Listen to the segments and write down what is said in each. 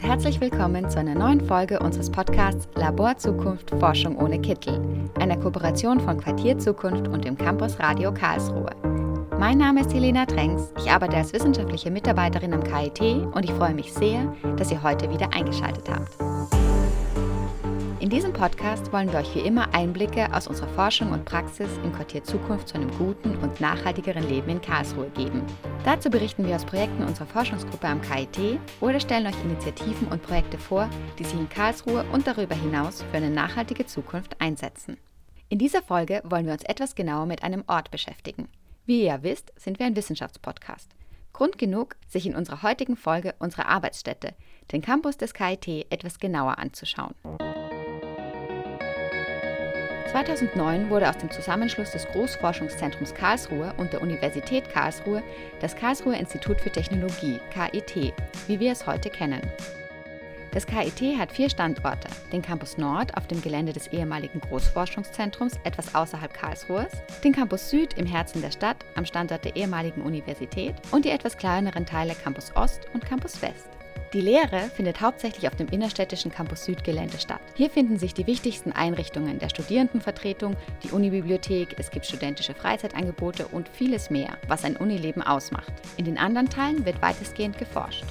und herzlich willkommen zu einer neuen Folge unseres Podcasts Labor Zukunft Forschung ohne Kittel, einer Kooperation von Quartier Zukunft und dem Campus Radio Karlsruhe. Mein Name ist Helena Tränks, ich arbeite als wissenschaftliche Mitarbeiterin am KIT und ich freue mich sehr, dass ihr heute wieder eingeschaltet habt. In diesem Podcast wollen wir euch wie immer Einblicke aus unserer Forschung und Praxis im Quartier Zukunft zu einem guten und nachhaltigeren Leben in Karlsruhe geben. Dazu berichten wir aus Projekten unserer Forschungsgruppe am KIT oder stellen euch Initiativen und Projekte vor, die sich in Karlsruhe und darüber hinaus für eine nachhaltige Zukunft einsetzen. In dieser Folge wollen wir uns etwas genauer mit einem Ort beschäftigen. Wie ihr ja wisst, sind wir ein Wissenschaftspodcast. Grund genug, sich in unserer heutigen Folge unsere Arbeitsstätte, den Campus des KIT, etwas genauer anzuschauen. 2009 wurde aus dem Zusammenschluss des Großforschungszentrums Karlsruhe und der Universität Karlsruhe das Karlsruher Institut für Technologie, KIT, wie wir es heute kennen. Das KIT hat vier Standorte, den Campus Nord auf dem Gelände des ehemaligen Großforschungszentrums etwas außerhalb Karlsruhes, den Campus Süd im Herzen der Stadt am Standort der ehemaligen Universität und die etwas kleineren Teile Campus Ost und Campus West. Die Lehre findet hauptsächlich auf dem innerstädtischen Campus Süd-Gelände statt. Hier finden sich die wichtigsten Einrichtungen der Studierendenvertretung, die Unibibliothek, es gibt studentische Freizeitangebote und vieles mehr, was ein Unileben ausmacht. In den anderen Teilen wird weitestgehend geforscht.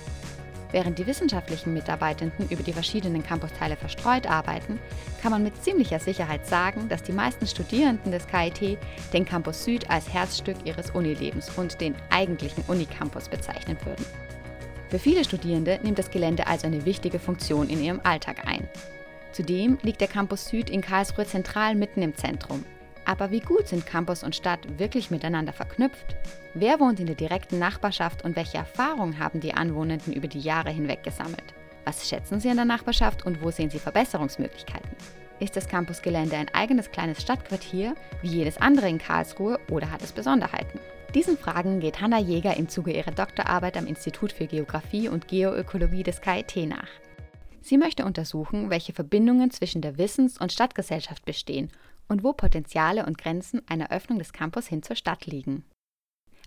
Während die wissenschaftlichen Mitarbeitenden über die verschiedenen Campusteile verstreut arbeiten, kann man mit ziemlicher Sicherheit sagen, dass die meisten Studierenden des KIT den Campus Süd als Herzstück ihres Unilebens und den eigentlichen Unicampus bezeichnen würden. Für viele Studierende nimmt das Gelände also eine wichtige Funktion in ihrem Alltag ein. Zudem liegt der Campus Süd in Karlsruhe zentral mitten im Zentrum. Aber wie gut sind Campus und Stadt wirklich miteinander verknüpft? Wer wohnt in der direkten Nachbarschaft und welche Erfahrungen haben die Anwohnenden über die Jahre hinweg gesammelt? Was schätzen sie in der Nachbarschaft und wo sehen sie Verbesserungsmöglichkeiten? Ist das Campusgelände ein eigenes kleines Stadtquartier wie jedes andere in Karlsruhe oder hat es Besonderheiten? Diesen Fragen geht Hanna Jäger im Zuge ihrer Doktorarbeit am Institut für Geographie und Geoökologie des KIT nach. Sie möchte untersuchen, welche Verbindungen zwischen der Wissens- und Stadtgesellschaft bestehen und wo Potenziale und Grenzen einer Öffnung des Campus hin zur Stadt liegen.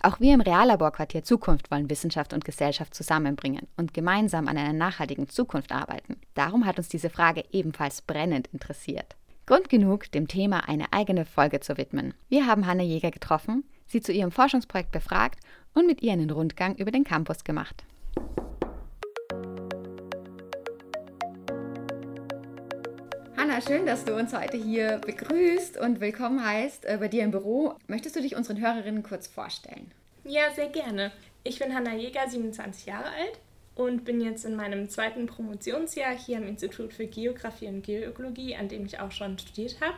Auch wir im Reallaborquartier Zukunft wollen Wissenschaft und Gesellschaft zusammenbringen und gemeinsam an einer nachhaltigen Zukunft arbeiten. Darum hat uns diese Frage ebenfalls brennend interessiert. Grund genug, dem Thema eine eigene Folge zu widmen. Wir haben Hanne Jäger getroffen, sie zu ihrem Forschungsprojekt befragt und mit ihr einen Rundgang über den Campus gemacht. Hanna, schön, dass du uns heute hier begrüßt und willkommen heißt äh, bei dir im Büro. Möchtest du dich unseren Hörerinnen kurz vorstellen? Ja, sehr gerne. Ich bin Hanna Jäger, 27 Jahre alt und bin jetzt in meinem zweiten Promotionsjahr hier am Institut für Geografie und Geoökologie, an dem ich auch schon studiert habe.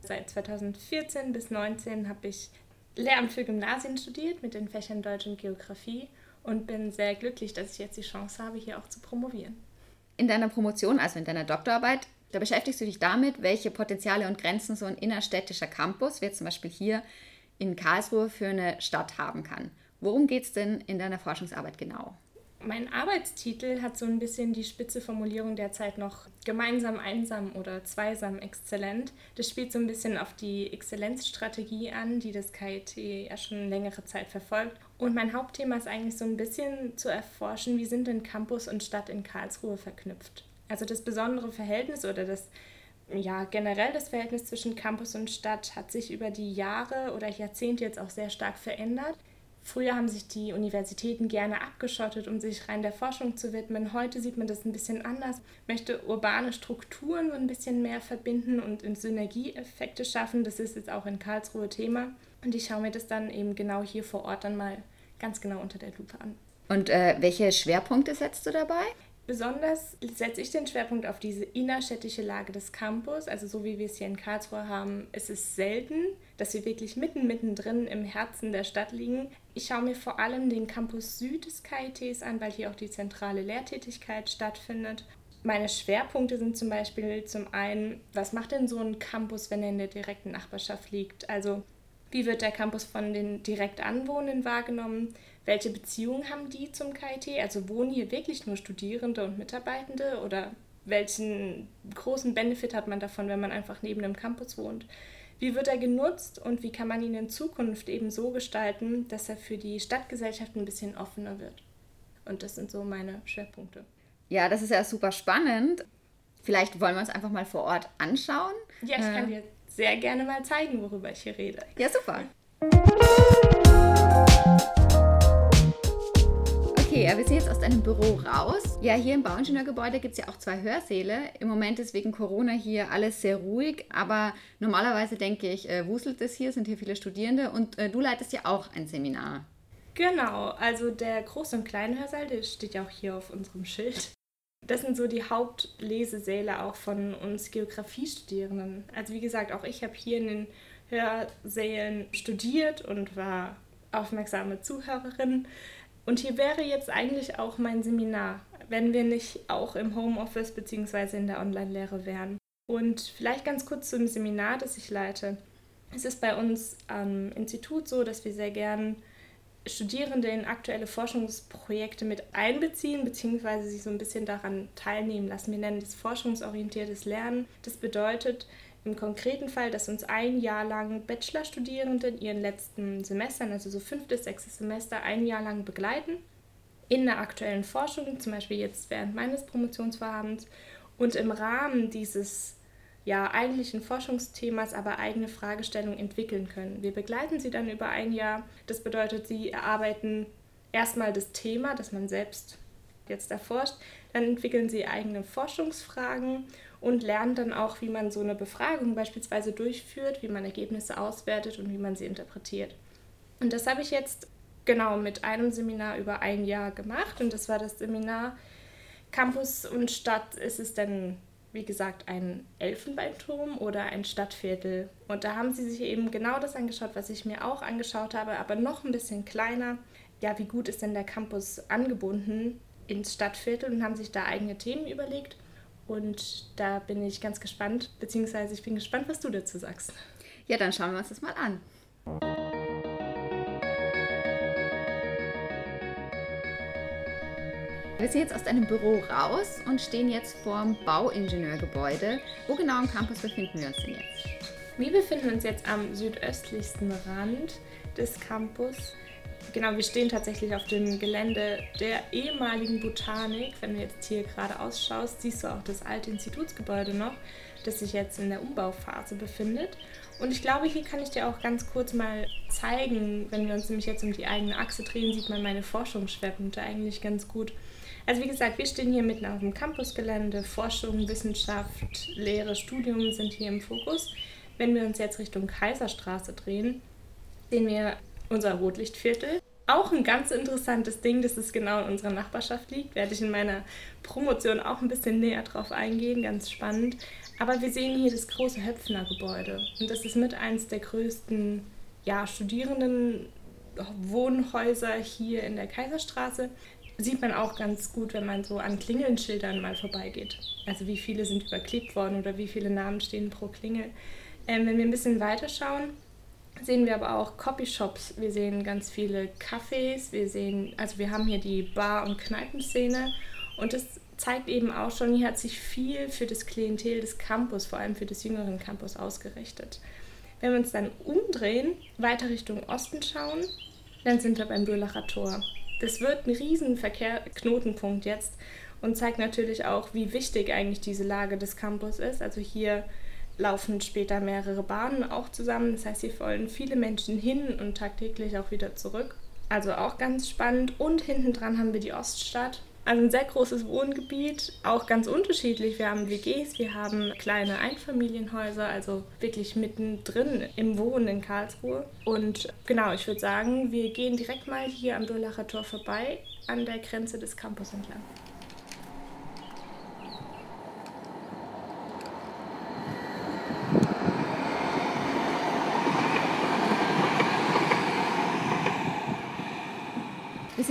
Seit 2014 bis 2019 habe ich Lehramt für Gymnasien studiert mit den Fächern Deutsch und Geografie und bin sehr glücklich, dass ich jetzt die Chance habe, hier auch zu promovieren. In deiner Promotion, also in deiner Doktorarbeit, da beschäftigst du dich damit, welche Potenziale und Grenzen so ein innerstädtischer Campus, wie zum Beispiel hier in Karlsruhe, für eine Stadt haben kann. Worum geht es denn in deiner Forschungsarbeit genau? Mein Arbeitstitel hat so ein bisschen die spitze Formulierung derzeit noch gemeinsam einsam oder zweisam exzellent. Das spielt so ein bisschen auf die Exzellenzstrategie an, die das KIT ja schon längere Zeit verfolgt. Und mein Hauptthema ist eigentlich so ein bisschen zu erforschen, wie sind denn Campus und Stadt in Karlsruhe verknüpft. Also das besondere Verhältnis oder das ja, generell das Verhältnis zwischen Campus und Stadt hat sich über die Jahre oder Jahrzehnte jetzt auch sehr stark verändert. Früher haben sich die Universitäten gerne abgeschottet, um sich rein der Forschung zu widmen. Heute sieht man das ein bisschen anders, möchte urbane Strukturen ein bisschen mehr verbinden und Synergieeffekte schaffen. Das ist jetzt auch in Karlsruhe Thema. Und ich schaue mir das dann eben genau hier vor Ort dann mal ganz genau unter der Lupe an. Und äh, welche Schwerpunkte setzt du dabei? Besonders setze ich den Schwerpunkt auf diese innerstädtische Lage des Campus. Also so wie wir es hier in Karlsruhe haben, ist es selten, dass wir wirklich mitten, mittendrin im Herzen der Stadt liegen. Ich schaue mir vor allem den Campus Süd des KITs an, weil hier auch die zentrale Lehrtätigkeit stattfindet. Meine Schwerpunkte sind zum Beispiel zum einen, was macht denn so ein Campus, wenn er in der direkten Nachbarschaft liegt? Also wie wird der Campus von den direkt Anwohnenden wahrgenommen? Welche Beziehungen haben die zum KIT? Also wohnen hier wirklich nur Studierende und Mitarbeitende oder welchen großen Benefit hat man davon, wenn man einfach neben einem Campus wohnt? Wie wird er genutzt und wie kann man ihn in Zukunft eben so gestalten, dass er für die Stadtgesellschaft ein bisschen offener wird? Und das sind so meine Schwerpunkte. Ja, das ist ja super spannend. Vielleicht wollen wir uns einfach mal vor Ort anschauen. Ja, ich äh, kann dir sehr gerne mal zeigen, worüber ich hier rede. Ja, super. Okay, wir sind jetzt aus deinem Büro raus. Ja, hier im Bauingenieurgebäude gibt es ja auch zwei Hörsäle. Im Moment ist wegen Corona hier alles sehr ruhig, aber normalerweise denke ich, äh, wuselt es hier, sind hier viele Studierende und äh, du leitest ja auch ein Seminar. Genau, also der Groß- und Kleinhörsaal, der steht ja auch hier auf unserem Schild. Das sind so die Hauptlesesäle auch von uns Geografiestudierenden. Also wie gesagt, auch ich habe hier in den Hörsälen studiert und war aufmerksame Zuhörerin. Und hier wäre jetzt eigentlich auch mein Seminar, wenn wir nicht auch im Homeoffice bzw. in der Online-Lehre wären. Und vielleicht ganz kurz zum Seminar, das ich leite. Es ist bei uns am Institut so, dass wir sehr gern Studierende in aktuelle Forschungsprojekte mit einbeziehen, beziehungsweise sich so ein bisschen daran teilnehmen lassen. Wir nennen das forschungsorientiertes Lernen. Das bedeutet im konkreten Fall, dass uns ein Jahr lang Bachelorstudierende in ihren letzten Semestern, also so fünftes, sechstes Semester, ein Jahr lang begleiten in der aktuellen Forschung, zum Beispiel jetzt während meines Promotionsvorhabens. Und im Rahmen dieses ja, eigentlichen Forschungsthemas aber eigene Fragestellungen entwickeln können. Wir begleiten sie dann über ein Jahr. Das bedeutet, sie erarbeiten erstmal das Thema, das man selbst jetzt erforscht. Dann entwickeln sie eigene Forschungsfragen und lernen dann auch, wie man so eine Befragung beispielsweise durchführt, wie man Ergebnisse auswertet und wie man sie interpretiert. Und das habe ich jetzt genau mit einem Seminar über ein Jahr gemacht und das war das Seminar Campus und Stadt. Ist es denn wie gesagt, ein Elfenbeinturm oder ein Stadtviertel. Und da haben sie sich eben genau das angeschaut, was ich mir auch angeschaut habe, aber noch ein bisschen kleiner. Ja, wie gut ist denn der Campus angebunden ins Stadtviertel und haben sich da eigene Themen überlegt. Und da bin ich ganz gespannt, beziehungsweise ich bin gespannt, was du dazu sagst. Ja, dann schauen wir uns das mal an. Wir sind jetzt aus deinem Büro raus und stehen jetzt vorm Bauingenieurgebäude. Wo genau am Campus befinden wir uns denn jetzt? Wir befinden uns jetzt am südöstlichsten Rand des Campus. Genau, wir stehen tatsächlich auf dem Gelände der ehemaligen Botanik. Wenn du jetzt hier gerade ausschaust, siehst du auch das alte Institutsgebäude noch, das sich jetzt in der Umbauphase befindet. Und ich glaube, hier kann ich dir auch ganz kurz mal zeigen, wenn wir uns nämlich jetzt um die eigene Achse drehen, sieht man meine Forschungsschwerpunkte eigentlich ganz gut. Also wie gesagt, wir stehen hier mitten auf dem Campusgelände. Forschung, Wissenschaft, Lehre, Studium sind hier im Fokus. Wenn wir uns jetzt Richtung Kaiserstraße drehen, sehen wir unser Rotlichtviertel. Auch ein ganz interessantes Ding, dass es genau in unserer Nachbarschaft liegt. Werde ich in meiner Promotion auch ein bisschen näher drauf eingehen, ganz spannend. Aber wir sehen hier das große Höpfner-Gebäude. Und das ist mit eins der größten ja, Studierenden Wohnhäuser hier in der Kaiserstraße sieht man auch ganz gut, wenn man so an Klingelnschildern mal vorbeigeht. Also wie viele sind überklebt worden oder wie viele Namen stehen pro Klingel. Ähm, wenn wir ein bisschen weiter schauen, sehen wir aber auch Copyshops. Wir sehen ganz viele Cafés. Wir sehen, also wir haben hier die Bar- und Kneipenszene und das zeigt eben auch schon, hier hat sich viel für das Klientel des Campus, vor allem für das jüngeren Campus ausgerichtet. Wenn wir uns dann umdrehen, weiter Richtung Osten schauen, dann sind wir beim Bürlacher Tor das wird ein riesen Verkehrsknotenpunkt jetzt und zeigt natürlich auch, wie wichtig eigentlich diese Lage des Campus ist. Also hier laufen später mehrere Bahnen auch zusammen. Das heißt, hier wollen viele Menschen hin und tagtäglich auch wieder zurück. Also auch ganz spannend. Und hinten dran haben wir die Oststadt. Also ein sehr großes Wohngebiet, auch ganz unterschiedlich. Wir haben WGs, wir haben kleine Einfamilienhäuser, also wirklich mittendrin im Wohnen in Karlsruhe. Und genau, ich würde sagen, wir gehen direkt mal hier am Durlacher Tor vorbei, an der Grenze des Campus entlang.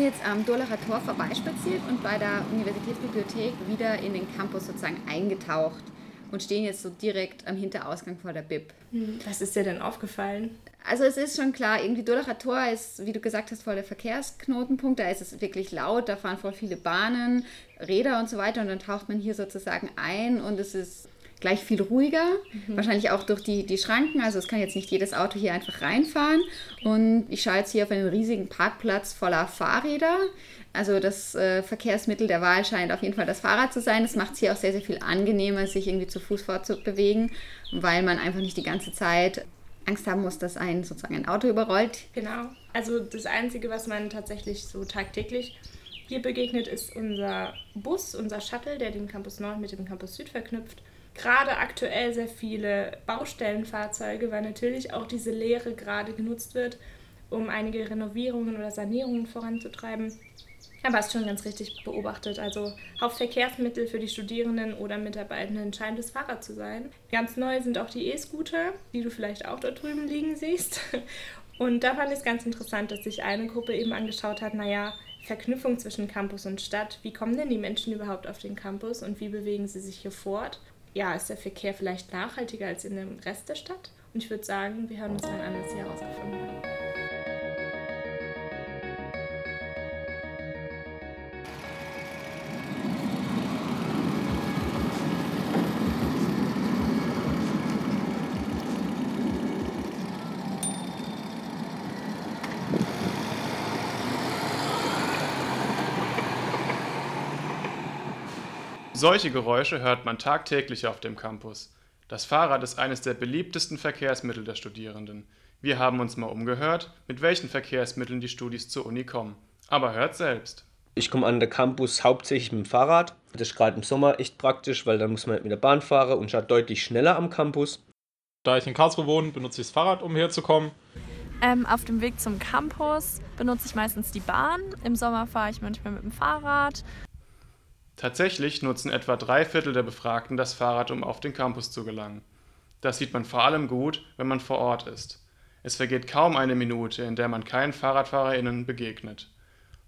Jetzt am Durlacher Tor vorbeispaziert und bei der Universitätsbibliothek wieder in den Campus sozusagen eingetaucht und stehen jetzt so direkt am Hinterausgang vor der Bib. Hm, was ist dir denn aufgefallen? Also es ist schon klar, irgendwie Durlacher Tor ist, wie du gesagt hast, voll der Verkehrsknotenpunkt. Da ist es wirklich laut, da fahren voll viele Bahnen, Räder und so weiter und dann taucht man hier sozusagen ein und es ist gleich viel ruhiger. Mhm. Wahrscheinlich auch durch die, die Schranken. Also es kann jetzt nicht jedes Auto hier einfach reinfahren. Und ich schaue jetzt hier auf einen riesigen Parkplatz voller Fahrräder. Also das äh, Verkehrsmittel der Wahl scheint auf jeden Fall das Fahrrad zu sein. Das macht es hier auch sehr, sehr viel angenehmer, sich irgendwie zu Fuß fortzubewegen, weil man einfach nicht die ganze Zeit Angst haben muss, dass ein sozusagen ein Auto überrollt. Genau. Also das Einzige, was man tatsächlich so tagtäglich hier begegnet, ist unser Bus, unser Shuttle, der den Campus Nord mit dem Campus Süd verknüpft. Gerade aktuell sehr viele Baustellenfahrzeuge, weil natürlich auch diese Lehre gerade genutzt wird, um einige Renovierungen oder Sanierungen voranzutreiben. Aber hast schon ganz richtig beobachtet. Also Hauptverkehrsmittel für die Studierenden oder Mitarbeitenden scheint das Fahrrad zu sein. Ganz neu sind auch die E-Scooter, die du vielleicht auch dort drüben liegen siehst. Und da fand ich es ganz interessant, dass sich eine Gruppe eben angeschaut hat, naja, Verknüpfung zwischen Campus und Stadt. Wie kommen denn die Menschen überhaupt auf den Campus und wie bewegen sie sich hier fort? Ja, ist der Verkehr vielleicht nachhaltiger als in dem Rest der Stadt? Und ich würde sagen, wir hören uns dann an, was sie herausgefunden haben. Solche Geräusche hört man tagtäglich auf dem Campus. Das Fahrrad ist eines der beliebtesten Verkehrsmittel der Studierenden. Wir haben uns mal umgehört, mit welchen Verkehrsmitteln die Studis zur Uni kommen. Aber hört selbst. Ich komme an den Campus hauptsächlich mit dem Fahrrad. Das ist gerade im Sommer echt praktisch, weil dann muss man mit der Bahn fahren und schaut deutlich schneller am Campus. Da ich in Karlsruhe wohne, benutze ich das Fahrrad, um herzukommen. Ähm, auf dem Weg zum Campus benutze ich meistens die Bahn. Im Sommer fahre ich manchmal mit dem Fahrrad. Tatsächlich nutzen etwa drei Viertel der Befragten das Fahrrad, um auf den Campus zu gelangen. Das sieht man vor allem gut, wenn man vor Ort ist. Es vergeht kaum eine Minute, in der man keinen FahrradfahrerInnen begegnet.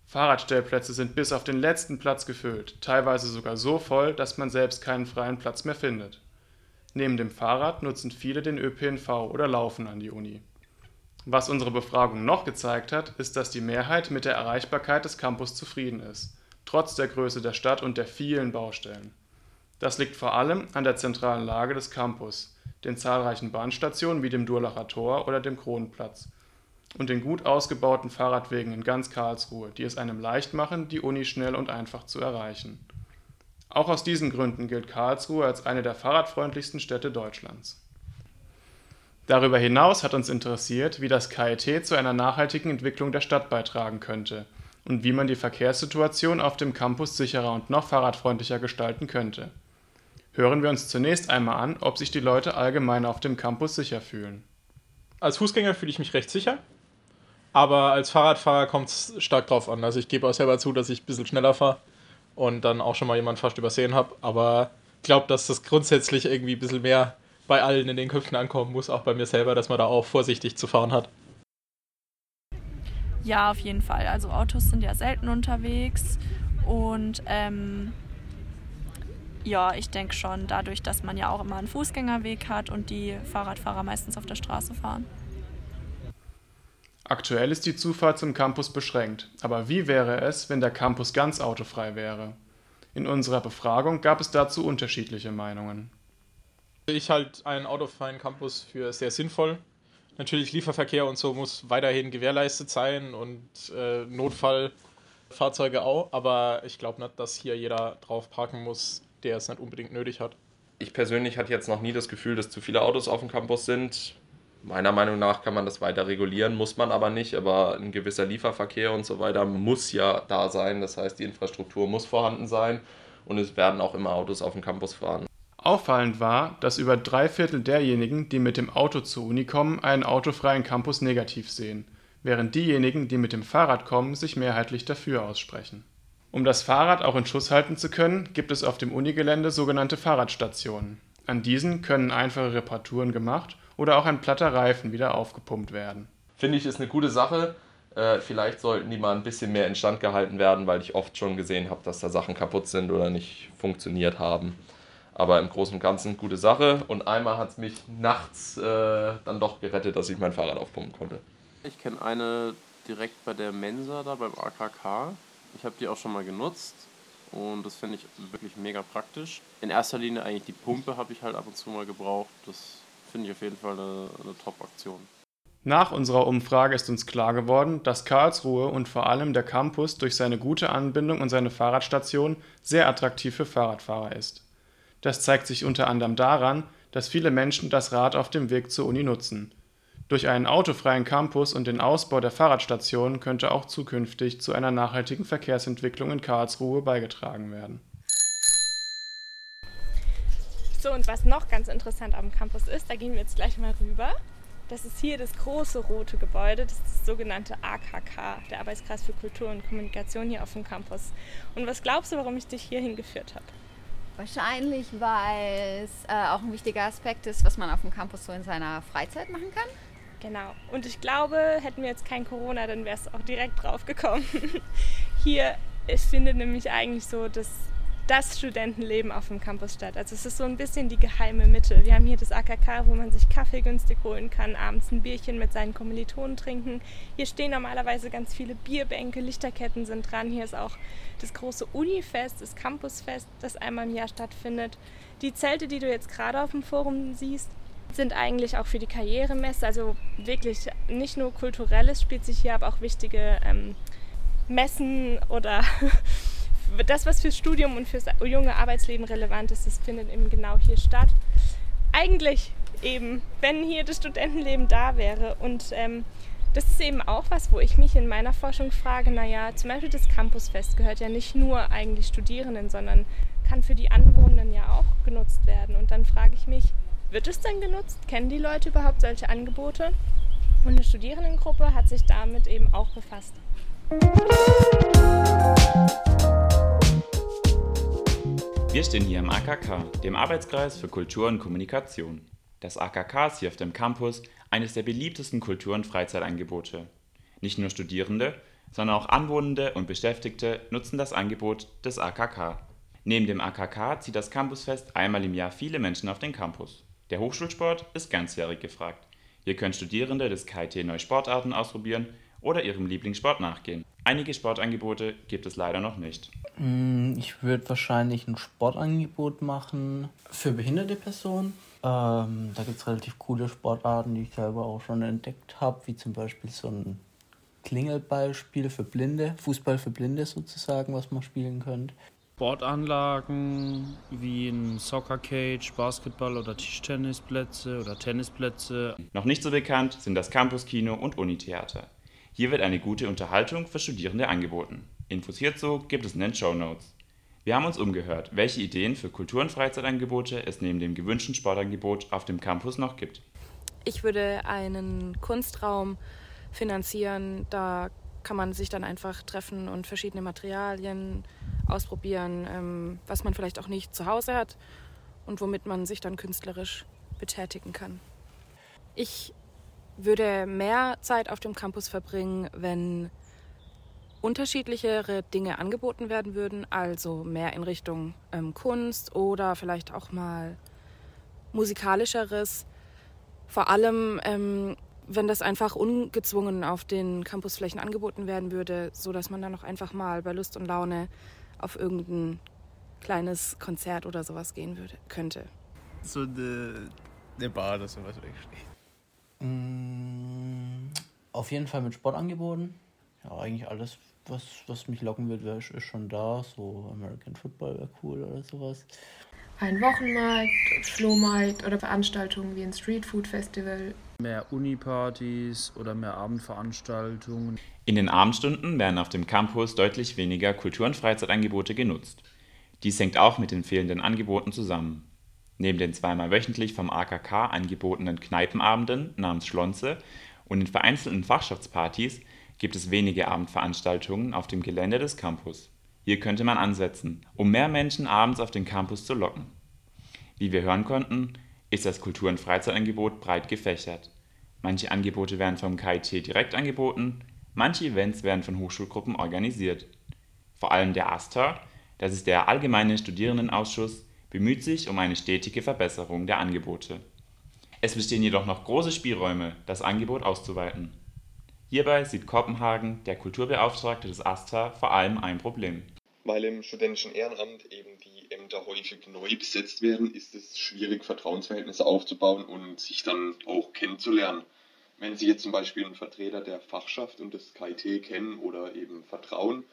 Fahrradstellplätze sind bis auf den letzten Platz gefüllt, teilweise sogar so voll, dass man selbst keinen freien Platz mehr findet. Neben dem Fahrrad nutzen viele den ÖPNV oder laufen an die Uni. Was unsere Befragung noch gezeigt hat, ist, dass die Mehrheit mit der Erreichbarkeit des Campus zufrieden ist trotz der Größe der Stadt und der vielen Baustellen. Das liegt vor allem an der zentralen Lage des Campus, den zahlreichen Bahnstationen wie dem Durlacher Tor oder dem Kronplatz und den gut ausgebauten Fahrradwegen in ganz Karlsruhe, die es einem leicht machen, die Uni schnell und einfach zu erreichen. Auch aus diesen Gründen gilt Karlsruhe als eine der fahrradfreundlichsten Städte Deutschlands. Darüber hinaus hat uns interessiert, wie das KIT zu einer nachhaltigen Entwicklung der Stadt beitragen könnte und wie man die Verkehrssituation auf dem Campus sicherer und noch fahrradfreundlicher gestalten könnte. Hören wir uns zunächst einmal an, ob sich die Leute allgemein auf dem Campus sicher fühlen. Als Fußgänger fühle ich mich recht sicher, aber als Fahrradfahrer kommt es stark drauf an. Also ich gebe auch selber zu, dass ich ein bisschen schneller fahre und dann auch schon mal jemanden fast übersehen habe, aber ich glaube, dass das grundsätzlich irgendwie ein bisschen mehr bei allen in den Köpfen ankommen muss, auch bei mir selber, dass man da auch vorsichtig zu fahren hat. Ja, auf jeden Fall. Also Autos sind ja selten unterwegs und ähm, ja, ich denke schon, dadurch, dass man ja auch immer einen Fußgängerweg hat und die Fahrradfahrer meistens auf der Straße fahren. Aktuell ist die Zufahrt zum Campus beschränkt, aber wie wäre es, wenn der Campus ganz autofrei wäre? In unserer Befragung gab es dazu unterschiedliche Meinungen. Ich halte einen autofreien Campus für sehr sinnvoll, Natürlich Lieferverkehr und so muss weiterhin gewährleistet sein und äh, Notfallfahrzeuge auch, aber ich glaube nicht, dass hier jeder drauf parken muss, der es nicht unbedingt nötig hat. Ich persönlich hatte jetzt noch nie das Gefühl, dass zu viele Autos auf dem Campus sind. Meiner Meinung nach kann man das weiter regulieren, muss man aber nicht. Aber ein gewisser Lieferverkehr und so weiter muss ja da sein. Das heißt, die Infrastruktur muss vorhanden sein und es werden auch immer Autos auf dem Campus fahren. Auffallend war, dass über drei Viertel derjenigen, die mit dem Auto zur Uni kommen, einen autofreien Campus negativ sehen, während diejenigen, die mit dem Fahrrad kommen, sich mehrheitlich dafür aussprechen. Um das Fahrrad auch in Schuss halten zu können, gibt es auf dem Unigelände sogenannte Fahrradstationen. An diesen können einfache Reparaturen gemacht oder auch ein platter Reifen wieder aufgepumpt werden. Finde ich, ist eine gute Sache. Äh, vielleicht sollten die mal ein bisschen mehr instand gehalten werden, weil ich oft schon gesehen habe, dass da Sachen kaputt sind oder nicht funktioniert haben. Aber im Großen und Ganzen gute Sache. Und einmal hat es mich nachts äh, dann doch gerettet, dass ich mein Fahrrad aufpumpen konnte. Ich kenne eine direkt bei der Mensa da beim AKK. Ich habe die auch schon mal genutzt. und das finde ich wirklich mega praktisch. In erster Linie eigentlich die Pumpe habe ich halt ab und zu mal gebraucht. Das finde ich auf jeden Fall eine, eine Top-Aktion. Nach unserer Umfrage ist uns klar geworden, dass Karlsruhe und vor allem der Campus durch seine gute Anbindung und seine Fahrradstation sehr attraktiv für Fahrradfahrer ist. Das zeigt sich unter anderem daran, dass viele Menschen das Rad auf dem Weg zur Uni nutzen. Durch einen autofreien Campus und den Ausbau der Fahrradstationen könnte auch zukünftig zu einer nachhaltigen Verkehrsentwicklung in Karlsruhe beigetragen werden. So, und was noch ganz interessant am Campus ist, da gehen wir jetzt gleich mal rüber. Das ist hier das große rote Gebäude, das ist das sogenannte AKK, der Arbeitskreis für Kultur und Kommunikation hier auf dem Campus. Und was glaubst du, warum ich dich hierhin geführt habe? Wahrscheinlich, weil es äh, auch ein wichtiger Aspekt ist, was man auf dem Campus so in seiner Freizeit machen kann. Genau. Und ich glaube, hätten wir jetzt kein Corona, dann wäre es auch direkt drauf gekommen. Hier findet nämlich eigentlich so das, das Studentenleben auf dem Campus statt. Also es ist so ein bisschen die geheime Mitte. Wir haben hier das AKK, wo man sich Kaffee günstig holen kann, abends ein Bierchen mit seinen Kommilitonen trinken. Hier stehen normalerweise ganz viele Bierbänke, Lichterketten sind dran. Hier ist auch das große Unifest, das Campusfest, das einmal im Jahr stattfindet. Die Zelte, die du jetzt gerade auf dem Forum siehst, sind eigentlich auch für die Karrieremesse, also wirklich nicht nur kulturelles spielt sich hier, aber auch wichtige ähm, Messen oder das, was fürs Studium und fürs junge Arbeitsleben relevant ist, das findet eben genau hier statt. Eigentlich eben, wenn hier das Studentenleben da wäre und ähm, das ist eben auch was, wo ich mich in meiner Forschung frage, naja, zum Beispiel das Campusfest gehört ja nicht nur eigentlich Studierenden, sondern kann für die Anwohnenden ja auch genutzt werden. Und dann frage ich mich, wird es denn genutzt? Kennen die Leute überhaupt solche Angebote? Und eine Studierendengruppe hat sich damit eben auch befasst. Wir stehen hier im AKK, dem Arbeitskreis für Kultur und Kommunikation. Das AKK ist hier auf dem Campus eines der beliebtesten Kultur- und Freizeitangebote. Nicht nur Studierende, sondern auch Anwohnende und Beschäftigte nutzen das Angebot des AKK. Neben dem AKK zieht das Campusfest einmal im Jahr viele Menschen auf den Campus. Der Hochschulsport ist ganzjährig gefragt. Hier können Studierende des KIT neue Sportarten ausprobieren oder ihrem Lieblingssport nachgehen. Einige Sportangebote gibt es leider noch nicht. Mm, ich würde wahrscheinlich ein Sportangebot machen für behinderte Personen. Ähm, da gibt es relativ coole Sportarten, die ich selber auch schon entdeckt habe, wie zum Beispiel so ein Klingelballspiel für Blinde, Fußball für Blinde sozusagen, was man spielen könnte. Sportanlagen wie ein Soccer Cage, Basketball- oder Tischtennisplätze oder Tennisplätze. Noch nicht so bekannt sind das Campuskino und Unitheater. Hier wird eine gute Unterhaltung für Studierende angeboten. Infos hierzu gibt es in den Show Notes. Wir haben uns umgehört, welche Ideen für Kultur- und Freizeitangebote es neben dem gewünschten Sportangebot auf dem Campus noch gibt. Ich würde einen Kunstraum finanzieren, da kann man sich dann einfach treffen und verschiedene Materialien ausprobieren, ähm, was man vielleicht auch nicht zu Hause hat und womit man sich dann künstlerisch betätigen kann. Ich würde mehr Zeit auf dem Campus verbringen, wenn unterschiedlichere Dinge angeboten werden würden, also mehr in Richtung ähm, Kunst oder vielleicht auch mal musikalischeres. Vor allem ähm, wenn das einfach ungezwungen auf den Campusflächen angeboten werden würde, so dass man dann auch einfach mal bei Lust und Laune auf irgendein kleines Konzert oder sowas gehen würde, könnte. So eine, eine Bar oder sowas wegsteht. Mm, auf jeden Fall mit Sportangeboten. Ja, eigentlich alles, was, was mich locken wird, wär, ist schon da. So American Football wäre cool oder sowas. Ein Wochenmarkt, Flohmarkt oder Veranstaltungen wie ein Streetfood Festival Mehr Unipartys oder mehr Abendveranstaltungen. In den Abendstunden werden auf dem Campus deutlich weniger Kultur- und Freizeitangebote genutzt. Dies hängt auch mit den fehlenden Angeboten zusammen. Neben den zweimal wöchentlich vom AKK angebotenen Kneipenabenden namens Schlonze und den vereinzelten Fachschaftspartys gibt es wenige Abendveranstaltungen auf dem Gelände des Campus. Hier könnte man ansetzen, um mehr Menschen abends auf den Campus zu locken. Wie wir hören konnten, ist das Kultur- und Freizeitangebot breit gefächert. Manche Angebote werden vom KIT direkt angeboten, manche Events werden von Hochschulgruppen organisiert. Vor allem der AStA, das ist der Allgemeine Studierendenausschuss, bemüht sich um eine stetige Verbesserung der Angebote. Es bestehen jedoch noch große Spielräume, das Angebot auszuweiten. Hierbei sieht Kopenhagen, der Kulturbeauftragte des AStA, vor allem ein Problem. Weil im studentischen Ehrenamt eben die Ämter häufig neu besetzt werden, ist es schwierig, Vertrauensverhältnisse aufzubauen und sich dann auch kennenzulernen. Wenn Sie jetzt zum Beispiel einen Vertreter der Fachschaft und des KIT kennen oder eben vertrauen,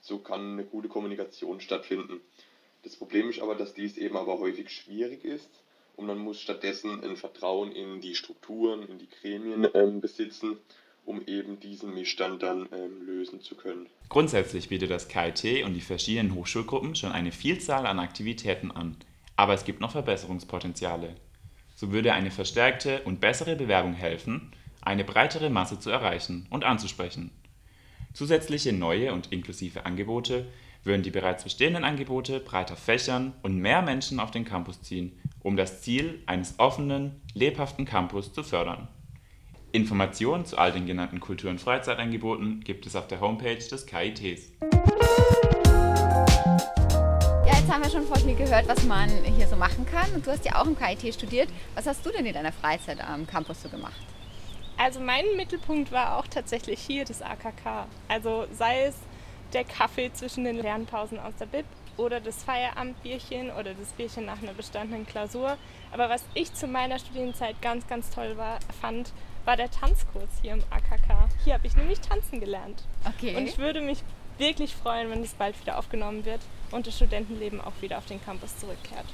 so kann eine gute Kommunikation stattfinden. Das Problem ist aber, dass dies eben aber häufig schwierig ist und man muss stattdessen ein Vertrauen in die Strukturen, in die Gremien ähm, besitzen um eben diesen Missstand dann ähm, lösen zu können. Grundsätzlich bietet das KIT und die verschiedenen Hochschulgruppen schon eine Vielzahl an Aktivitäten an, aber es gibt noch Verbesserungspotenziale. So würde eine verstärkte und bessere Bewerbung helfen, eine breitere Masse zu erreichen und anzusprechen. Zusätzliche neue und inklusive Angebote würden die bereits bestehenden Angebote breiter fächern und mehr Menschen auf den Campus ziehen, um das Ziel eines offenen, lebhaften Campus zu fördern. Informationen zu all den genannten Kultur- und Freizeitangeboten gibt es auf der Homepage des KITs. Ja, jetzt haben wir schon voll viel gehört, was man hier so machen kann. Und du hast ja auch im KIT studiert. Was hast du denn in deiner Freizeit am Campus so gemacht? Also mein Mittelpunkt war auch tatsächlich hier das AKK. Also sei es der Kaffee zwischen den Lernpausen aus der Bib oder das Feierabendbierchen oder das Bierchen nach einer bestandenen Klausur. Aber was ich zu meiner Studienzeit ganz, ganz toll war, fand, war der Tanzkurs hier im AKK. Hier habe ich nämlich tanzen gelernt. Okay. Und ich würde mich wirklich freuen, wenn es bald wieder aufgenommen wird und das Studentenleben auch wieder auf den Campus zurückkehrt.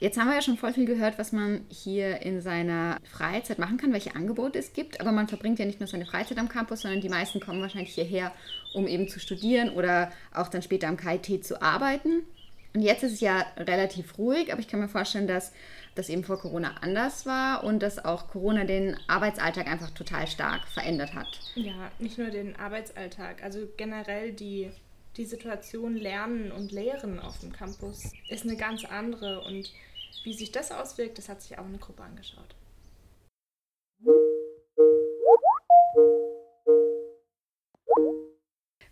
Jetzt haben wir ja schon voll viel gehört, was man hier in seiner Freizeit machen kann, welche Angebote es gibt. Aber man verbringt ja nicht nur seine Freizeit am Campus, sondern die meisten kommen wahrscheinlich hierher, um eben zu studieren oder auch dann später am KIT zu arbeiten. Und jetzt ist es ja relativ ruhig, aber ich kann mir vorstellen, dass das eben vor Corona anders war und dass auch Corona den Arbeitsalltag einfach total stark verändert hat. Ja, nicht nur den Arbeitsalltag, also generell die, die Situation Lernen und Lehren auf dem Campus ist eine ganz andere und wie sich das auswirkt, das hat sich auch eine Gruppe angeschaut.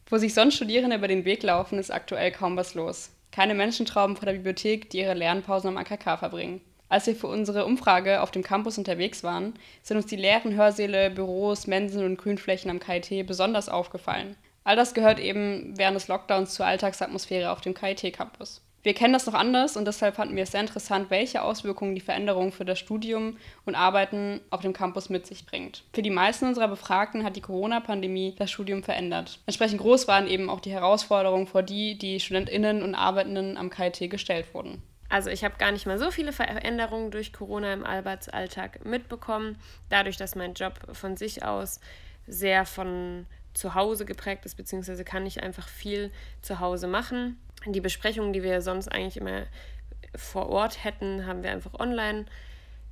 Wo sich sonst Studierende über den Weg laufen, ist aktuell kaum was los. Keine Menschentrauben vor der Bibliothek, die ihre Lernpausen am AKK verbringen. Als wir für unsere Umfrage auf dem Campus unterwegs waren, sind uns die leeren Hörsäle, Büros, Mensen und Grünflächen am KIT besonders aufgefallen. All das gehört eben während des Lockdowns zur Alltagsatmosphäre auf dem KIT-Campus. Wir kennen das noch anders und deshalb fanden wir es sehr interessant, welche Auswirkungen die Veränderung für das Studium und Arbeiten auf dem Campus mit sich bringt. Für die meisten unserer Befragten hat die Corona-Pandemie das Studium verändert. Entsprechend groß waren eben auch die Herausforderungen, vor die die StudentInnen und Arbeitenden am KIT gestellt wurden. Also ich habe gar nicht mal so viele Veränderungen durch Corona im Arbeitsalltag mitbekommen, dadurch, dass mein Job von sich aus sehr von zu Hause geprägt ist, beziehungsweise kann ich einfach viel zu Hause machen. Die Besprechungen, die wir sonst eigentlich immer vor Ort hätten, haben wir einfach online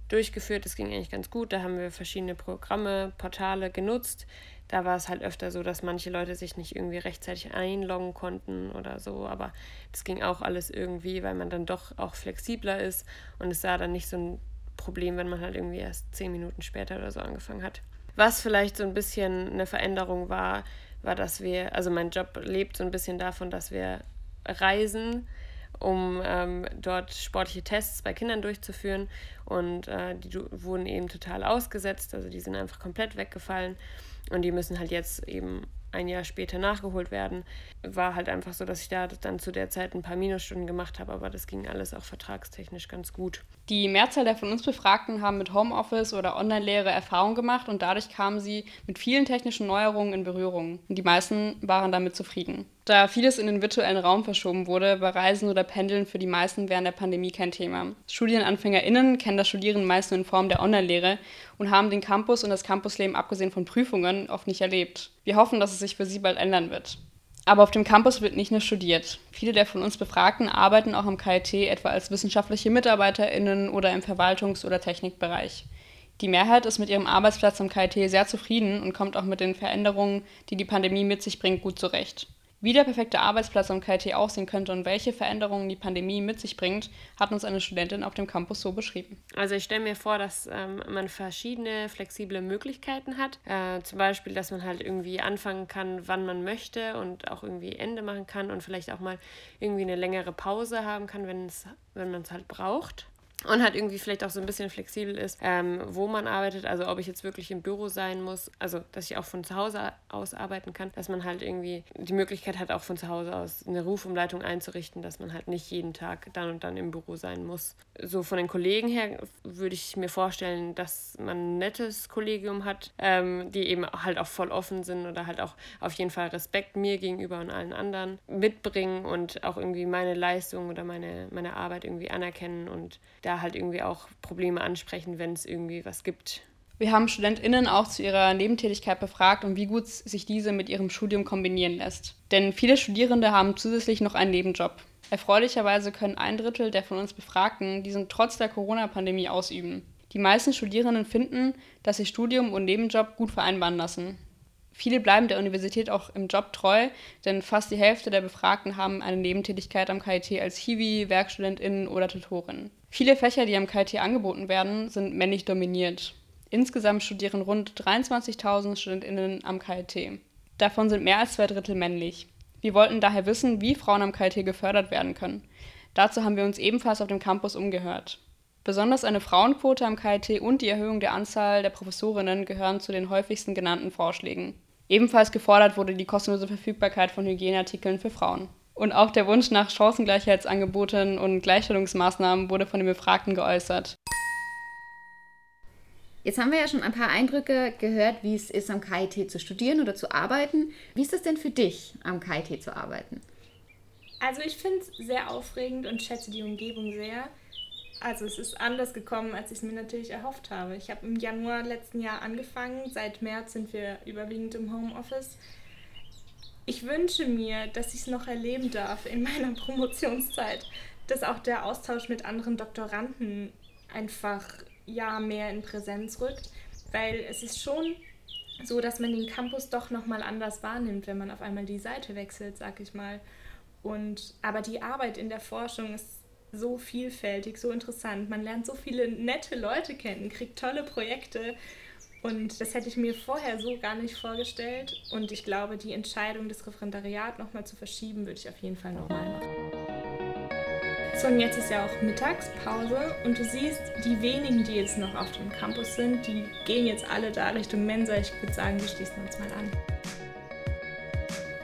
durchgeführt. Das ging eigentlich ganz gut. Da haben wir verschiedene Programme, Portale genutzt. Da war es halt öfter so, dass manche Leute sich nicht irgendwie rechtzeitig einloggen konnten oder so. Aber das ging auch alles irgendwie, weil man dann doch auch flexibler ist. Und es war dann nicht so ein Problem, wenn man halt irgendwie erst zehn Minuten später oder so angefangen hat. Was vielleicht so ein bisschen eine Veränderung war, war, dass wir, also mein Job lebt so ein bisschen davon, dass wir reisen, um ähm, dort sportliche Tests bei Kindern durchzuführen. Und äh, die wurden eben total ausgesetzt, also die sind einfach komplett weggefallen. Und die müssen halt jetzt eben ein Jahr später nachgeholt werden. War halt einfach so, dass ich da dann zu der Zeit ein paar Minusstunden gemacht habe, aber das ging alles auch vertragstechnisch ganz gut. Die Mehrzahl der von uns Befragten haben mit Homeoffice oder Online-Lehre Erfahrung gemacht und dadurch kamen sie mit vielen technischen Neuerungen in Berührung. Die meisten waren damit zufrieden. Da vieles in den virtuellen Raum verschoben wurde, war Reisen oder Pendeln für die meisten während der Pandemie kein Thema. StudienanfängerInnen kennen das Studieren meist nur in Form der Online-Lehre und haben den Campus und das Campusleben abgesehen von Prüfungen oft nicht erlebt. Wir hoffen, dass es sich für sie bald ändern wird. Aber auf dem Campus wird nicht nur studiert. Viele der von uns Befragten arbeiten auch am KIT etwa als wissenschaftliche MitarbeiterInnen oder im Verwaltungs- oder Technikbereich. Die Mehrheit ist mit ihrem Arbeitsplatz am KIT sehr zufrieden und kommt auch mit den Veränderungen, die die Pandemie mit sich bringt, gut zurecht. Wie der perfekte Arbeitsplatz am KIT aussehen könnte und welche Veränderungen die Pandemie mit sich bringt, hat uns eine Studentin auf dem Campus so beschrieben. Also ich stelle mir vor, dass ähm, man verschiedene flexible Möglichkeiten hat. Äh, zum Beispiel, dass man halt irgendwie anfangen kann, wann man möchte und auch irgendwie Ende machen kann und vielleicht auch mal irgendwie eine längere Pause haben kann, wenn, wenn man es halt braucht. Und halt irgendwie vielleicht auch so ein bisschen flexibel ist, ähm, wo man arbeitet, also ob ich jetzt wirklich im Büro sein muss, also dass ich auch von zu Hause aus arbeiten kann, dass man halt irgendwie die Möglichkeit hat, auch von zu Hause aus eine Rufumleitung einzurichten, dass man halt nicht jeden Tag dann und dann im Büro sein muss. So von den Kollegen her würde ich mir vorstellen, dass man ein nettes Kollegium hat, ähm, die eben halt auch voll offen sind oder halt auch auf jeden Fall Respekt mir gegenüber und allen anderen mitbringen und auch irgendwie meine Leistung oder meine, meine Arbeit irgendwie anerkennen und da halt irgendwie auch Probleme ansprechen, wenn es irgendwie was gibt. Wir haben StudentInnen auch zu ihrer Nebentätigkeit befragt und wie gut sich diese mit ihrem Studium kombinieren lässt. Denn viele Studierende haben zusätzlich noch einen Nebenjob. Erfreulicherweise können ein Drittel der von uns Befragten diesen trotz der Corona-Pandemie ausüben. Die meisten Studierenden finden, dass sich Studium und Nebenjob gut vereinbaren lassen. Viele bleiben der Universität auch im Job treu, denn fast die Hälfte der Befragten haben eine Nebentätigkeit am KIT als Hiwi, WerkstudentInnen oder Tutorin. Viele Fächer, die am KIT angeboten werden, sind männlich dominiert. Insgesamt studieren rund 23.000 StudentInnen am KIT. Davon sind mehr als zwei Drittel männlich. Wir wollten daher wissen, wie Frauen am KIT gefördert werden können. Dazu haben wir uns ebenfalls auf dem Campus umgehört. Besonders eine Frauenquote am KIT und die Erhöhung der Anzahl der Professorinnen gehören zu den häufigsten genannten Vorschlägen. Ebenfalls gefordert wurde die kostenlose Verfügbarkeit von Hygieneartikeln für Frauen. Und auch der Wunsch nach Chancengleichheitsangeboten und Gleichstellungsmaßnahmen wurde von den Befragten geäußert. Jetzt haben wir ja schon ein paar Eindrücke gehört, wie es ist, am KIT zu studieren oder zu arbeiten. Wie ist es denn für dich, am KIT zu arbeiten? Also ich finde es sehr aufregend und schätze die Umgebung sehr. Also es ist anders gekommen, als ich es mir natürlich erhofft habe. Ich habe im Januar letzten Jahr angefangen. Seit März sind wir überwiegend im Homeoffice. Ich wünsche mir, dass ich es noch erleben darf in meiner Promotionszeit, dass auch der Austausch mit anderen Doktoranden einfach ja mehr in Präsenz rückt, weil es ist schon so, dass man den Campus doch noch mal anders wahrnimmt, wenn man auf einmal die Seite wechselt, sag ich mal. Und aber die Arbeit in der Forschung ist so vielfältig, so interessant. Man lernt so viele nette Leute kennen, kriegt tolle Projekte. Und das hätte ich mir vorher so gar nicht vorgestellt. Und ich glaube, die Entscheidung, das Referendariat nochmal zu verschieben, würde ich auf jeden Fall nochmal machen. So, und jetzt ist ja auch Mittagspause und du siehst, die wenigen, die jetzt noch auf dem Campus sind, die gehen jetzt alle da Richtung Mensa. Ich würde sagen, wir schließen uns mal an.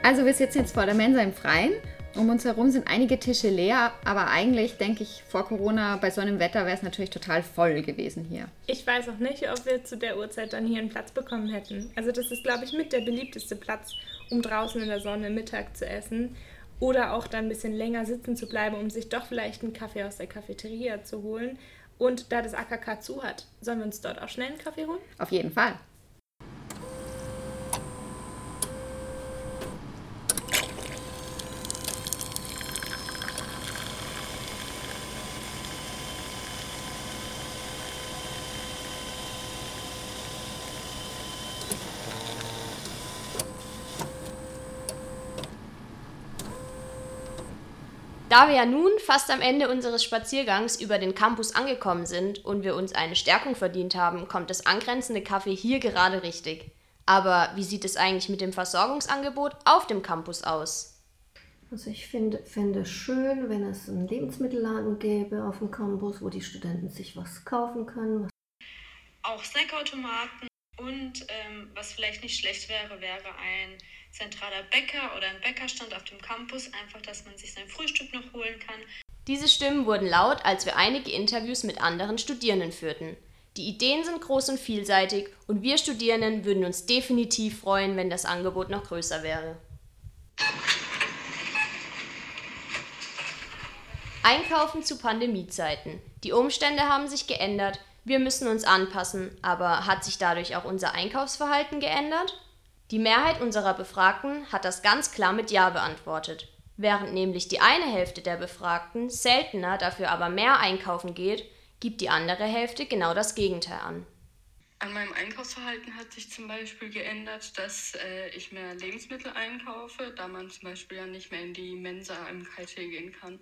Also wir sitzen jetzt vor der Mensa im Freien um uns herum sind einige Tische leer, aber eigentlich denke ich, vor Corona bei so einem Wetter wäre es natürlich total voll gewesen hier. Ich weiß auch nicht, ob wir zu der Uhrzeit dann hier einen Platz bekommen hätten. Also das ist, glaube ich, mit der beliebteste Platz, um draußen in der Sonne Mittag zu essen. Oder auch dann ein bisschen länger sitzen zu bleiben, um sich doch vielleicht einen Kaffee aus der Cafeteria zu holen. Und da das AKK zu hat, sollen wir uns dort auch schnell einen Kaffee holen? Auf jeden Fall. Da wir ja nun fast am Ende unseres Spaziergangs über den Campus angekommen sind und wir uns eine Stärkung verdient haben, kommt das angrenzende Café hier gerade richtig. Aber wie sieht es eigentlich mit dem Versorgungsangebot auf dem Campus aus? Also ich finde, fände es schön, wenn es einen Lebensmittelladen gäbe auf dem Campus, wo die Studenten sich was kaufen können. Auch Snackautomaten und ähm, was vielleicht nicht schlecht wäre, wäre ein zentraler Bäcker oder ein Bäckerstand auf dem Campus, einfach, dass man sich sein Frühstück noch holen kann. Diese Stimmen wurden laut, als wir einige Interviews mit anderen Studierenden führten. Die Ideen sind groß und vielseitig und wir Studierenden würden uns definitiv freuen, wenn das Angebot noch größer wäre. Einkaufen zu Pandemiezeiten. Die Umstände haben sich geändert, wir müssen uns anpassen, aber hat sich dadurch auch unser Einkaufsverhalten geändert? Die Mehrheit unserer Befragten hat das ganz klar mit Ja beantwortet. Während nämlich die eine Hälfte der Befragten seltener, dafür aber mehr einkaufen geht, gibt die andere Hälfte genau das Gegenteil an. An meinem Einkaufsverhalten hat sich zum Beispiel geändert, dass äh, ich mehr Lebensmittel einkaufe, da man zum Beispiel ja nicht mehr in die Mensa im KT gehen kann.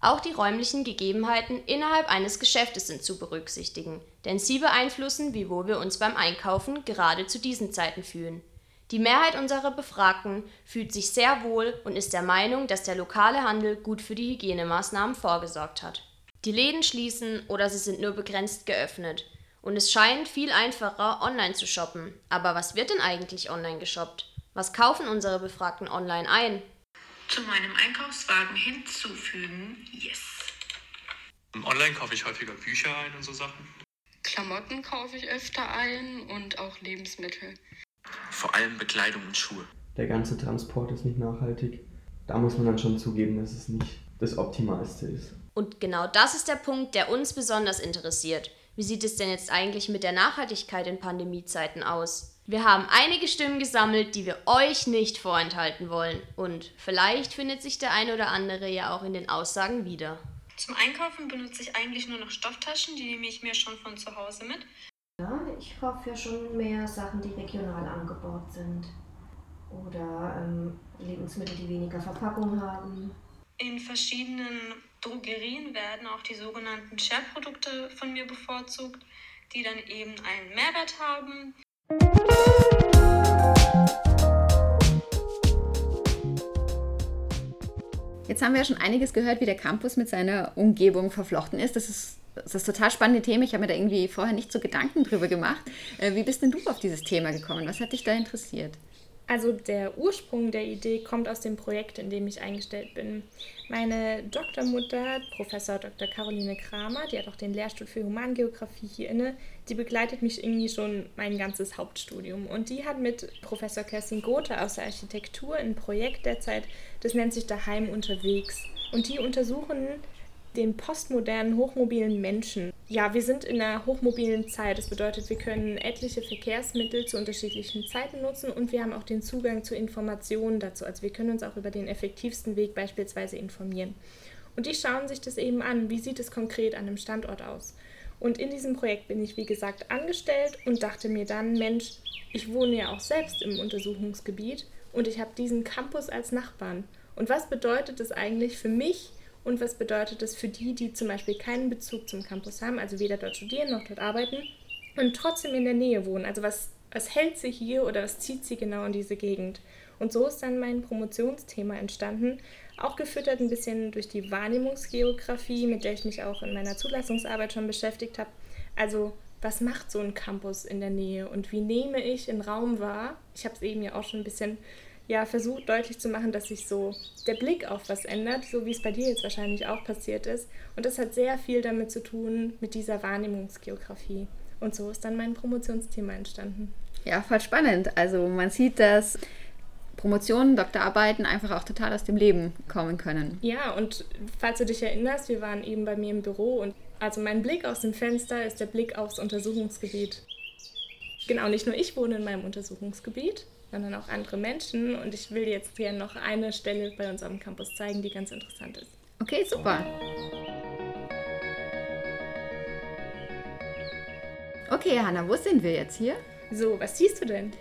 Auch die räumlichen Gegebenheiten innerhalb eines Geschäftes sind zu berücksichtigen, denn sie beeinflussen, wie wohl wir uns beim Einkaufen gerade zu diesen Zeiten fühlen. Die Mehrheit unserer Befragten fühlt sich sehr wohl und ist der Meinung, dass der lokale Handel gut für die Hygienemaßnahmen vorgesorgt hat. Die Läden schließen oder sie sind nur begrenzt geöffnet. Und es scheint viel einfacher, online zu shoppen. Aber was wird denn eigentlich online geshoppt? Was kaufen unsere Befragten online ein? Zu meinem Einkaufswagen hinzufügen. Yes. Online kaufe ich häufiger Bücher ein und so Sachen. Klamotten kaufe ich öfter ein und auch Lebensmittel. Vor allem Bekleidung und Schuhe. Der ganze Transport ist nicht nachhaltig. Da muss man dann schon zugeben, dass es nicht das Optimalste ist. Und genau das ist der Punkt, der uns besonders interessiert. Wie sieht es denn jetzt eigentlich mit der Nachhaltigkeit in Pandemiezeiten aus? Wir haben einige Stimmen gesammelt, die wir euch nicht vorenthalten wollen. Und vielleicht findet sich der ein oder andere ja auch in den Aussagen wieder. Zum Einkaufen benutze ich eigentlich nur noch Stofftaschen, die nehme ich mir schon von zu Hause mit. Ja, ich kaufe ja schon mehr Sachen, die regional angebaut sind. Oder ähm, Lebensmittel, die weniger Verpackung haben. In verschiedenen Drogerien werden auch die sogenannten Share-Produkte von mir bevorzugt, die dann eben einen Mehrwert haben. Jetzt haben wir ja schon einiges gehört, wie der Campus mit seiner Umgebung verflochten ist. Das ist das ist total spannende Thema. Ich habe mir da irgendwie vorher nicht so Gedanken drüber gemacht. Äh, wie bist denn du auf dieses Thema gekommen? Was hat dich da interessiert? Also der Ursprung der Idee kommt aus dem Projekt, in dem ich eingestellt bin. Meine Doktormutter, Professor Dr. Caroline Kramer, die hat auch den Lehrstuhl für Humangeografie hier inne, die begleitet mich irgendwie schon mein ganzes Hauptstudium. Und die hat mit Professor Kerstin Gotha aus der Architektur ein Projekt derzeit, das nennt sich Daheim unterwegs. Und die untersuchen den postmodernen, hochmobilen Menschen. Ja, wir sind in einer hochmobilen Zeit. Das bedeutet, wir können etliche Verkehrsmittel zu unterschiedlichen Zeiten nutzen und wir haben auch den Zugang zu Informationen dazu. Also wir können uns auch über den effektivsten Weg beispielsweise informieren. Und die schauen sich das eben an. Wie sieht es konkret an einem Standort aus? Und in diesem Projekt bin ich, wie gesagt, angestellt und dachte mir dann, Mensch, ich wohne ja auch selbst im Untersuchungsgebiet und ich habe diesen Campus als Nachbarn. Und was bedeutet das eigentlich für mich, und was bedeutet das für die, die zum Beispiel keinen Bezug zum Campus haben, also weder dort studieren noch dort arbeiten und trotzdem in der Nähe wohnen? Also was, was hält sie hier oder was zieht sie genau in diese Gegend? Und so ist dann mein Promotionsthema entstanden, auch gefüttert ein bisschen durch die Wahrnehmungsgeografie, mit der ich mich auch in meiner Zulassungsarbeit schon beschäftigt habe. Also was macht so ein Campus in der Nähe und wie nehme ich einen Raum wahr? Ich habe es eben ja auch schon ein bisschen ja, versucht deutlich zu machen, dass sich so der Blick auf was ändert, so wie es bei dir jetzt wahrscheinlich auch passiert ist. Und das hat sehr viel damit zu tun, mit dieser Wahrnehmungsgeografie. Und so ist dann mein Promotionsthema entstanden. Ja, voll spannend. Also man sieht, dass Promotionen, Doktorarbeiten einfach auch total aus dem Leben kommen können. Ja, und falls du dich erinnerst, wir waren eben bei mir im Büro und also mein Blick aus dem Fenster ist der Blick aufs Untersuchungsgebiet. Genau, nicht nur ich wohne in meinem Untersuchungsgebiet, sondern auch andere Menschen. Und ich will jetzt hier noch eine Stelle bei uns am Campus zeigen, die ganz interessant ist. Okay, super. Okay, Hanna, wo sind wir jetzt hier? So, was siehst du denn?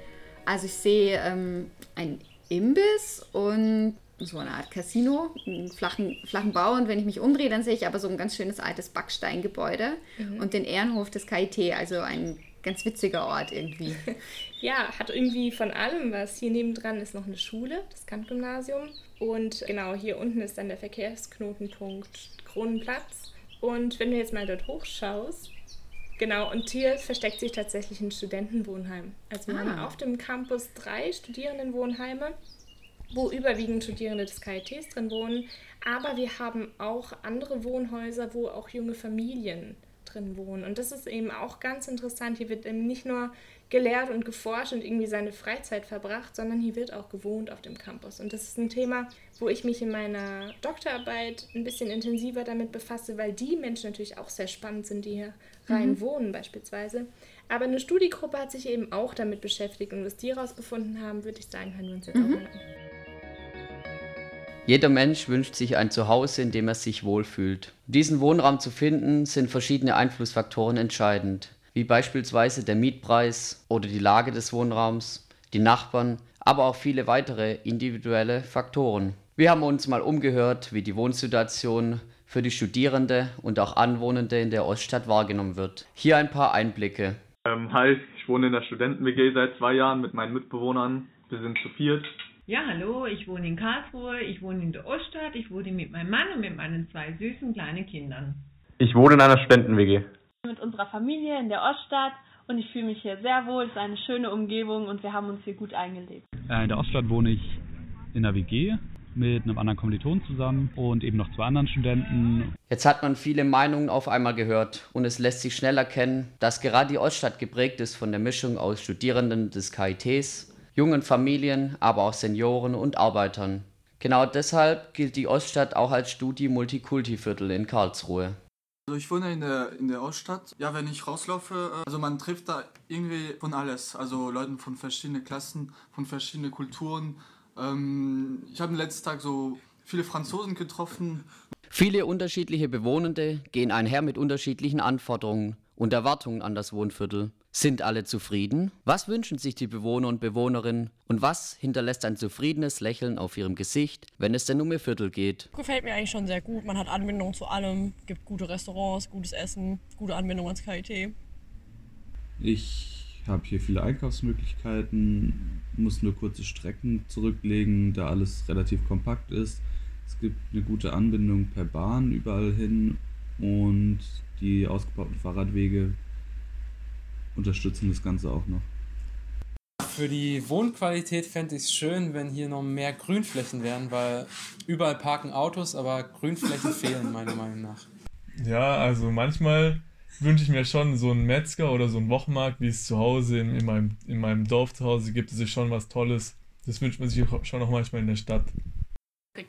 Also ich sehe ähm, ein Imbiss und so eine Art Casino, einen flachen, flachen Bau. Und wenn ich mich umdrehe, dann sehe ich aber so ein ganz schönes altes Backsteingebäude mhm. und den Ehrenhof des KIT, also ein ganz witziger Ort irgendwie. ja, hat irgendwie von allem was. Hier nebendran ist noch eine Schule, das Kant-Gymnasium. Und genau, hier unten ist dann der Verkehrsknotenpunkt Kronenplatz. Und wenn du jetzt mal dort hochschaust, genau, und hier versteckt sich tatsächlich ein Studentenwohnheim. Also wir ah. haben auf dem Campus drei Studierendenwohnheime, wo überwiegend Studierende des KITs drin wohnen. Aber wir haben auch andere Wohnhäuser, wo auch junge Familien drin wohnen. Und das ist eben auch ganz interessant. Hier wird eben nicht nur gelehrt und geforscht und irgendwie seine Freizeit verbracht, sondern hier wird auch gewohnt auf dem Campus. Und das ist ein Thema, wo ich mich in meiner Doktorarbeit ein bisschen intensiver damit befasse, weil die Menschen natürlich auch sehr spannend sind, die hier rein mhm. wohnen beispielsweise. Aber eine Studiegruppe hat sich eben auch damit beschäftigt und was die herausgefunden haben, würde ich sagen, hören wir uns jetzt mhm. auch mal an. Jeder Mensch wünscht sich ein Zuhause, in dem er sich wohlfühlt. Um diesen Wohnraum zu finden, sind verschiedene Einflussfaktoren entscheidend, wie beispielsweise der Mietpreis oder die Lage des Wohnraums, die Nachbarn, aber auch viele weitere individuelle Faktoren. Wir haben uns mal umgehört, wie die Wohnsituation für die Studierende und auch Anwohnende in der Oststadt wahrgenommen wird. Hier ein paar Einblicke. Ähm, hi, ich wohne in der Studenten-WG seit zwei Jahren mit meinen Mitbewohnern. Wir sind zu viert ja, hallo, ich wohne in Karlsruhe, ich wohne in der Oststadt, ich wohne mit meinem Mann und mit meinen zwei süßen kleinen Kindern. Ich wohne in einer Studenten-WG. Mit unserer Familie in der Oststadt und ich fühle mich hier sehr wohl. Es ist eine schöne Umgebung und wir haben uns hier gut eingelebt. Äh, in der Oststadt wohne ich in der WG mit einem anderen Kommiliton zusammen und eben noch zwei anderen Studenten. Jetzt hat man viele Meinungen auf einmal gehört und es lässt sich schnell erkennen, dass gerade die Oststadt geprägt ist von der Mischung aus Studierenden des KITs, jungen Familien, aber auch Senioren und Arbeitern. Genau deshalb gilt die Oststadt auch als Studi-Multikulti-Viertel in Karlsruhe. Also ich wohne in der, in der Oststadt. Ja, wenn ich rauslaufe, äh, also man trifft da irgendwie von alles. Also Leuten von verschiedenen Klassen, von verschiedenen Kulturen. Ähm, ich habe den letzten Tag so viele Franzosen getroffen. Viele unterschiedliche Bewohnende gehen einher mit unterschiedlichen Anforderungen und Erwartungen an das Wohnviertel. Sind alle zufrieden? Was wünschen sich die Bewohner und Bewohnerinnen? Und was hinterlässt ein zufriedenes Lächeln auf ihrem Gesicht, wenn es denn um ihr Viertel geht? Gefällt mir eigentlich schon sehr gut. Man hat Anbindung zu allem, gibt gute Restaurants, gutes Essen, gute Anbindung ans KIT. Ich habe hier viele Einkaufsmöglichkeiten, muss nur kurze Strecken zurücklegen, da alles relativ kompakt ist. Es gibt eine gute Anbindung per Bahn überall hin und die ausgebauten Fahrradwege unterstützen das Ganze auch noch. Für die Wohnqualität fände ich es schön, wenn hier noch mehr Grünflächen wären, weil überall parken Autos, aber Grünflächen fehlen meiner Meinung nach. Ja, also manchmal wünsche ich mir schon so einen Metzger oder so einen Wochenmarkt, wie es zu Hause in, in, meinem, in meinem Dorf zu Hause gibt. Es ist schon was Tolles. Das wünscht man sich schon auch manchmal in der Stadt.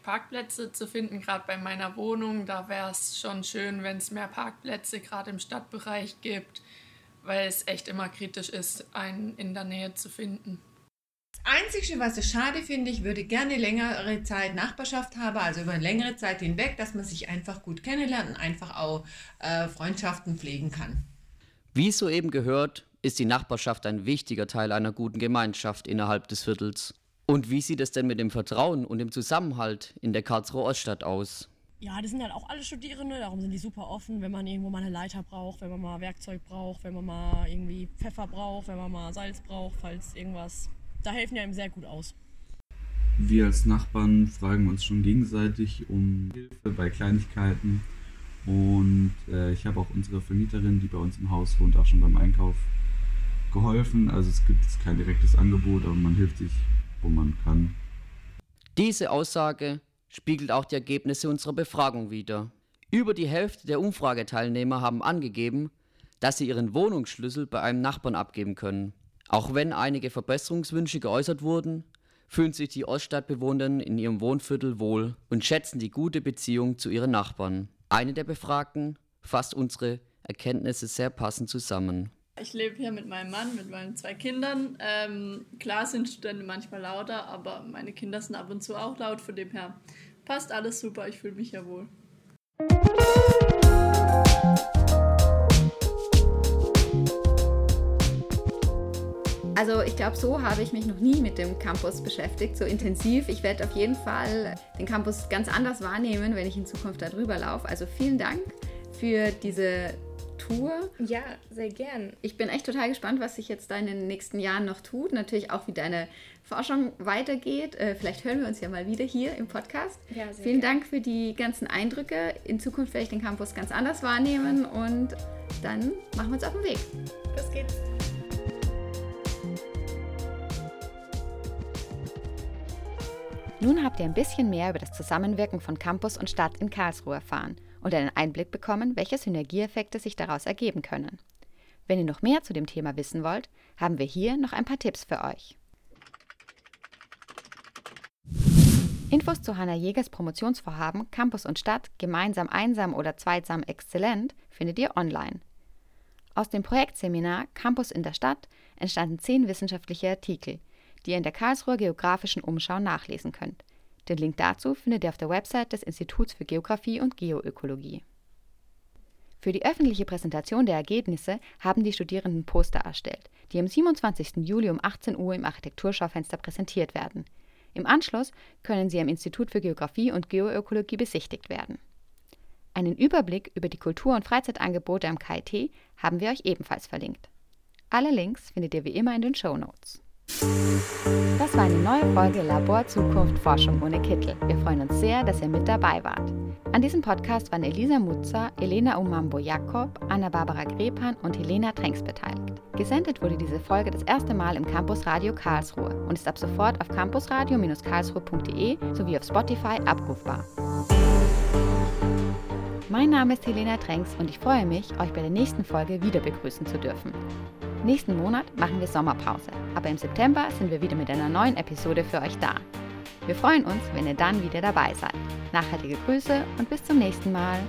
Parkplätze zu finden, gerade bei meiner Wohnung. Da wäre es schon schön, wenn es mehr Parkplätze gerade im Stadtbereich gibt, weil es echt immer kritisch ist, einen in der Nähe zu finden. Das Einzige, was ich schade finde, ich würde gerne längere Zeit Nachbarschaft haben, also über eine längere Zeit hinweg, dass man sich einfach gut kennenlernt und einfach auch äh, Freundschaften pflegen kann. Wie soeben gehört, ist die Nachbarschaft ein wichtiger Teil einer guten Gemeinschaft innerhalb des Viertels. Und wie sieht es denn mit dem Vertrauen und dem Zusammenhalt in der Karlsruher Oststadt aus? Ja, das sind halt auch alle Studierende, darum sind die super offen, wenn man irgendwo mal eine Leiter braucht, wenn man mal Werkzeug braucht, wenn man mal irgendwie Pfeffer braucht, wenn man mal Salz braucht, falls irgendwas. Da helfen die einem sehr gut aus. Wir als Nachbarn fragen uns schon gegenseitig um Hilfe bei Kleinigkeiten. Und äh, ich habe auch unsere Vermieterin, die bei uns im Haus wohnt, auch schon beim Einkauf geholfen. Also es gibt kein direktes Angebot, aber man hilft sich wo man kann. Diese Aussage spiegelt auch die Ergebnisse unserer Befragung wider. Über die Hälfte der Umfrageteilnehmer haben angegeben, dass sie ihren Wohnungsschlüssel bei einem Nachbarn abgeben können. Auch wenn einige Verbesserungswünsche geäußert wurden, fühlen sich die Oststadtbewohner in ihrem Wohnviertel wohl und schätzen die gute Beziehung zu ihren Nachbarn. Eine der Befragten fasst unsere Erkenntnisse sehr passend zusammen. Ich lebe hier mit meinem Mann, mit meinen zwei Kindern. Ähm, klar sind Studenten manchmal lauter, aber meine Kinder sind ab und zu auch laut. Von dem her passt alles super. Ich fühle mich ja wohl. Also ich glaube, so habe ich mich noch nie mit dem Campus beschäftigt, so intensiv. Ich werde auf jeden Fall den Campus ganz anders wahrnehmen, wenn ich in Zukunft darüber laufe. Also vielen Dank für diese Tour. Ja, sehr gern. Ich bin echt total gespannt, was sich jetzt da in den nächsten Jahren noch tut. Natürlich auch, wie deine Forschung weitergeht. Äh, vielleicht hören wir uns ja mal wieder hier im Podcast. Ja, sehr Vielen gern. Dank für die ganzen Eindrücke. In Zukunft werde ich den Campus ganz anders wahrnehmen und dann machen wir uns auf den Weg. Los geht's. Nun habt ihr ein bisschen mehr über das Zusammenwirken von Campus und Stadt in Karlsruhe erfahren und einen Einblick bekommen, welche Synergieeffekte sich daraus ergeben können. Wenn ihr noch mehr zu dem Thema wissen wollt, haben wir hier noch ein paar Tipps für euch. Infos zu Hanna Jägers Promotionsvorhaben Campus und Stadt gemeinsam einsam oder zweitsam exzellent findet ihr online. Aus dem Projektseminar Campus in der Stadt entstanden zehn wissenschaftliche Artikel, die ihr in der Karlsruher Geografischen Umschau nachlesen könnt. Den Link dazu findet ihr auf der Website des Instituts für Geographie und Geoökologie. Für die öffentliche Präsentation der Ergebnisse haben die Studierenden Poster erstellt, die am 27. Juli um 18 Uhr im Architekturschaufenster präsentiert werden. Im Anschluss können sie am Institut für Geographie und Geoökologie besichtigt werden. Einen Überblick über die Kultur- und Freizeitangebote am KIT haben wir euch ebenfalls verlinkt. Alle Links findet ihr wie immer in den Show Notes. Das war eine neue Folge Labor Zukunft Forschung ohne Kittel. Wir freuen uns sehr, dass ihr mit dabei wart. An diesem Podcast waren Elisa Mutzer, Elena Umambo-Jakob, Anna-Barbara Grepan und Helena Tränks beteiligt. Gesendet wurde diese Folge das erste Mal im Campus Radio Karlsruhe und ist ab sofort auf campusradio-karlsruhe.de sowie auf Spotify abrufbar. Mein Name ist Helena Tränks und ich freue mich, euch bei der nächsten Folge wieder begrüßen zu dürfen. Nächsten Monat machen wir Sommerpause, aber im September sind wir wieder mit einer neuen Episode für euch da. Wir freuen uns, wenn ihr dann wieder dabei seid. Nachhaltige Grüße und bis zum nächsten Mal.